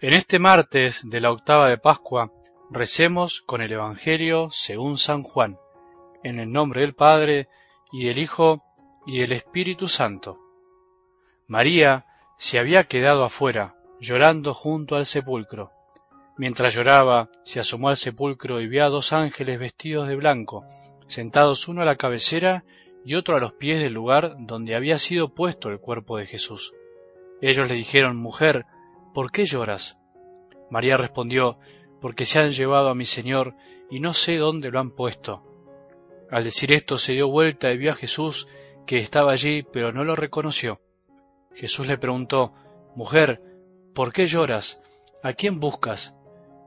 En este martes de la octava de Pascua recemos con el Evangelio según San Juan, en el nombre del Padre y del Hijo y del Espíritu Santo. María se había quedado afuera, llorando junto al sepulcro. Mientras lloraba, se asomó al sepulcro y vio a dos ángeles vestidos de blanco, sentados uno a la cabecera y otro a los pies del lugar donde había sido puesto el cuerpo de Jesús. Ellos le dijeron, Mujer, ¿por qué lloras? María respondió, Porque se han llevado a mi Señor y no sé dónde lo han puesto. Al decir esto se dio vuelta y vio a Jesús que estaba allí, pero no lo reconoció. Jesús le preguntó, Mujer, ¿por qué lloras? ¿A quién buscas?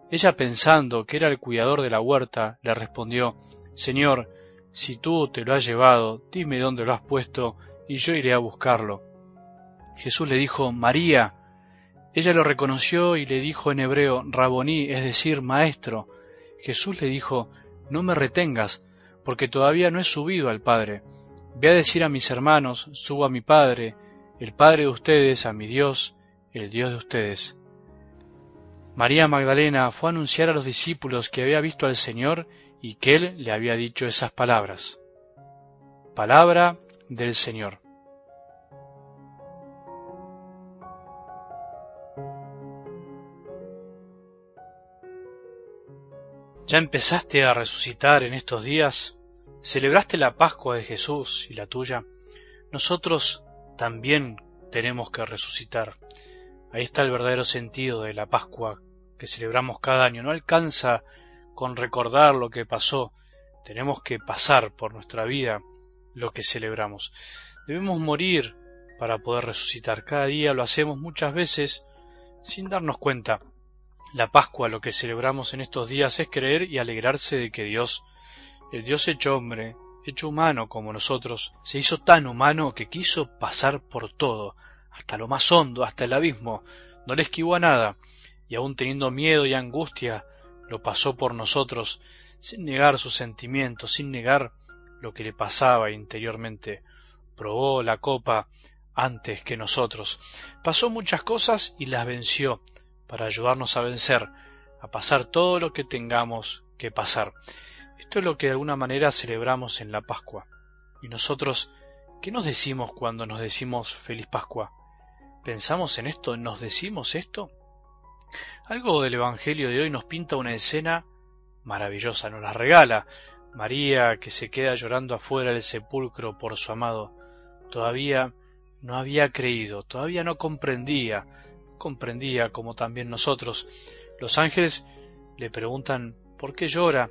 Ella pensando que era el cuidador de la huerta, le respondió, Señor, si tú te lo has llevado, dime dónde lo has puesto, y yo iré a buscarlo. Jesús le dijo, María. Ella lo reconoció y le dijo en hebreo, Raboní, es decir, maestro. Jesús le dijo, No me retengas, porque todavía no he subido al Padre. Ve a decir a mis hermanos, subo a mi Padre, el Padre de ustedes, a mi Dios, el Dios de ustedes. María Magdalena fue a anunciar a los discípulos que había visto al Señor y que Él le había dicho esas palabras. Palabra del Señor. ¿Ya empezaste a resucitar en estos días? ¿Celebraste la Pascua de Jesús y la tuya? Nosotros también tenemos que resucitar. Ahí está el verdadero sentido de la Pascua que celebramos cada año. No alcanza con recordar lo que pasó. Tenemos que pasar por nuestra vida lo que celebramos. Debemos morir para poder resucitar. Cada día lo hacemos muchas veces sin darnos cuenta. La Pascua, lo que celebramos en estos días, es creer y alegrarse de que Dios, el Dios hecho hombre, hecho humano como nosotros, se hizo tan humano que quiso pasar por todo, hasta lo más hondo, hasta el abismo, no le esquivó a nada, y aun teniendo miedo y angustia, lo pasó por nosotros, sin negar sus sentimientos, sin negar lo que le pasaba interiormente. Probó la copa antes que nosotros. Pasó muchas cosas y las venció para ayudarnos a vencer, a pasar todo lo que tengamos que pasar. Esto es lo que de alguna manera celebramos en la Pascua. Y nosotros, ¿qué nos decimos cuando nos decimos feliz Pascua? ¿Pensamos en esto? ¿Nos decimos esto? Algo del Evangelio de hoy nos pinta una escena maravillosa, nos la regala. María que se queda llorando afuera del sepulcro por su amado. Todavía no había creído, todavía no comprendía, comprendía como también nosotros. Los ángeles le preguntan ¿por qué llora?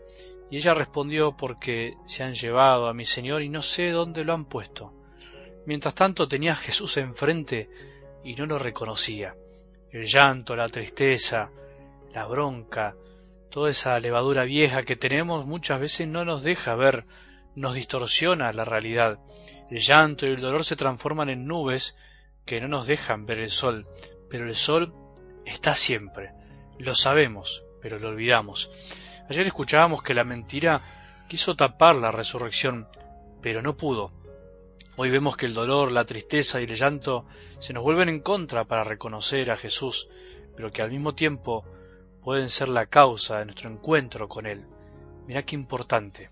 Y ella respondió porque se han llevado a mi Señor y no sé dónde lo han puesto. Mientras tanto tenía a Jesús enfrente y no lo reconocía. El llanto, la tristeza, la bronca, toda esa levadura vieja que tenemos muchas veces no nos deja ver, nos distorsiona la realidad. El llanto y el dolor se transforman en nubes que no nos dejan ver el sol, pero el sol está siempre. Lo sabemos, pero lo olvidamos. Ayer escuchábamos que la mentira quiso tapar la resurrección, pero no pudo. Hoy vemos que el dolor, la tristeza y el llanto se nos vuelven en contra para reconocer a Jesús, pero que al mismo tiempo pueden ser la causa de nuestro encuentro con Él. Mira qué importante.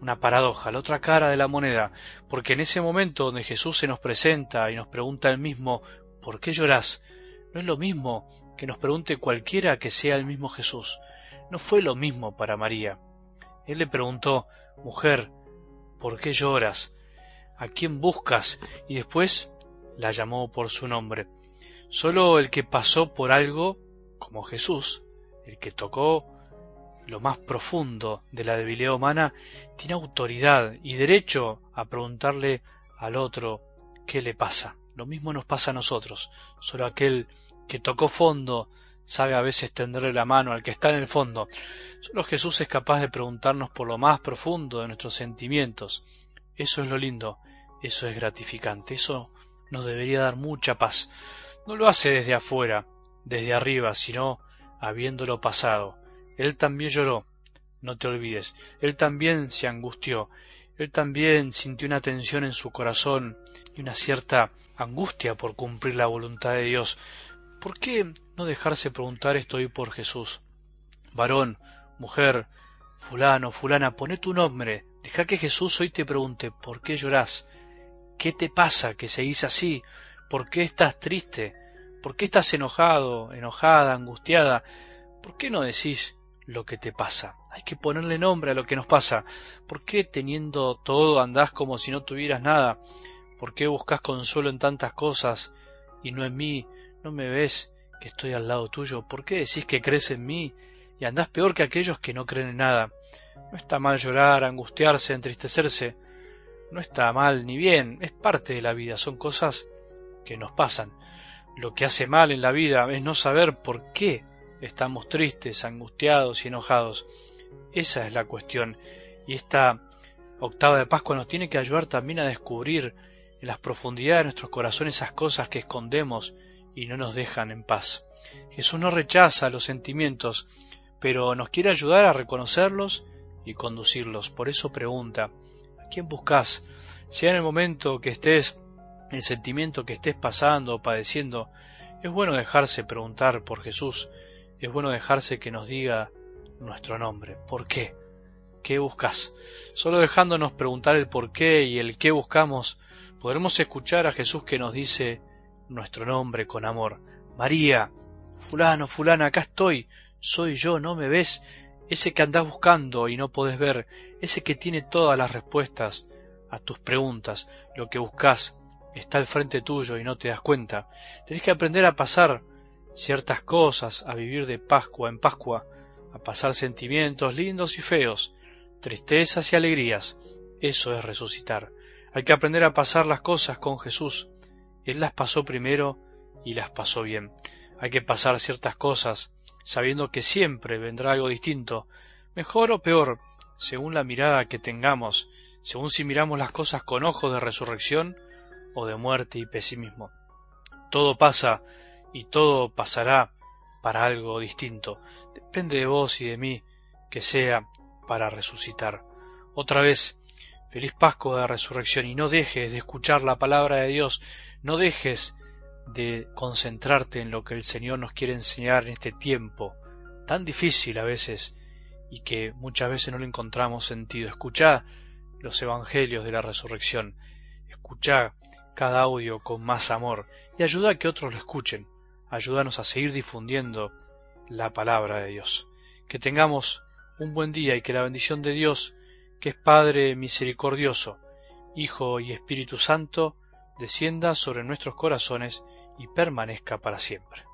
Una paradoja, la otra cara de la moneda, porque en ese momento donde Jesús se nos presenta y nos pregunta él mismo, ¿por qué llorás? No es lo mismo que nos pregunte cualquiera que sea el mismo Jesús. No fue lo mismo para María. Él le preguntó, Mujer, ¿por qué lloras? ¿A quién buscas? Y después la llamó por su nombre. Solo el que pasó por algo, como Jesús, el que tocó lo más profundo de la debilidad humana, tiene autoridad y derecho a preguntarle al otro qué le pasa. Lo mismo nos pasa a nosotros. Solo aquel que tocó fondo sabe a veces tenderle la mano al que está en el fondo. Solo Jesús es capaz de preguntarnos por lo más profundo de nuestros sentimientos. Eso es lo lindo, eso es gratificante, eso nos debería dar mucha paz. No lo hace desde afuera, desde arriba, sino habiéndolo pasado. Él también lloró, no te olvides, él también se angustió, él también sintió una tensión en su corazón y una cierta angustia por cumplir la voluntad de Dios. ¿Por qué no dejarse preguntar estoy por Jesús. Varón, mujer, fulano, fulana, pone tu nombre, deja que Jesús hoy te pregunte ¿por qué llorás? ¿Qué te pasa que seguís así? ¿Por qué estás triste? ¿Por qué estás enojado, enojada, angustiada? ¿Por qué no decís lo que te pasa? Hay que ponerle nombre a lo que nos pasa. ¿Por qué teniendo todo andás como si no tuvieras nada? ¿Por qué buscas consuelo en tantas cosas y no en mí? ¿No me ves que estoy al lado tuyo? ¿Por qué decís que crees en mí y andás peor que aquellos que no creen en nada? No está mal llorar, angustiarse, entristecerse. No está mal ni bien, es parte de la vida, son cosas que nos pasan. Lo que hace mal en la vida es no saber por qué estamos tristes, angustiados y enojados. Esa es la cuestión. Y esta octava de Pascua nos tiene que ayudar también a descubrir en las profundidades de nuestros corazones esas cosas que escondemos y no nos dejan en paz. Jesús no rechaza los sentimientos, pero nos quiere ayudar a reconocerlos y conducirlos. Por eso pregunta, ¿a quién buscas? Sea en el momento que estés, el sentimiento que estés pasando o padeciendo, es bueno dejarse preguntar por Jesús, es bueno dejarse que nos diga nuestro nombre. ¿Por qué? ¿Qué buscas? Solo dejándonos preguntar el por qué y el qué buscamos, podremos escuchar a Jesús que nos dice nuestro nombre con amor. María, fulano, fulana, acá estoy, soy yo, ¿no me ves? Ese que andás buscando y no podés ver, ese que tiene todas las respuestas a tus preguntas, lo que buscas está al frente tuyo y no te das cuenta. Tenés que aprender a pasar ciertas cosas, a vivir de Pascua en Pascua, a pasar sentimientos lindos y feos, tristezas y alegrías. Eso es resucitar. Hay que aprender a pasar las cosas con Jesús. Él las pasó primero y las pasó bien. Hay que pasar ciertas cosas sabiendo que siempre vendrá algo distinto, mejor o peor, según la mirada que tengamos, según si miramos las cosas con ojos de resurrección o de muerte y pesimismo. Todo pasa y todo pasará para algo distinto. Depende de vos y de mí que sea para resucitar. Otra vez, feliz Pascua de Resurrección y no dejes de escuchar la palabra de Dios, no dejes de concentrarte en lo que el Señor nos quiere enseñar en este tiempo tan difícil a veces y que muchas veces no le encontramos sentido. Escucha los evangelios de la resurrección, escucha cada audio con más amor y ayuda a que otros lo escuchen ayúdanos a seguir difundiendo la palabra de Dios. Que tengamos un buen día y que la bendición de Dios, que es Padre misericordioso, Hijo y Espíritu Santo, descienda sobre nuestros corazones y permanezca para siempre.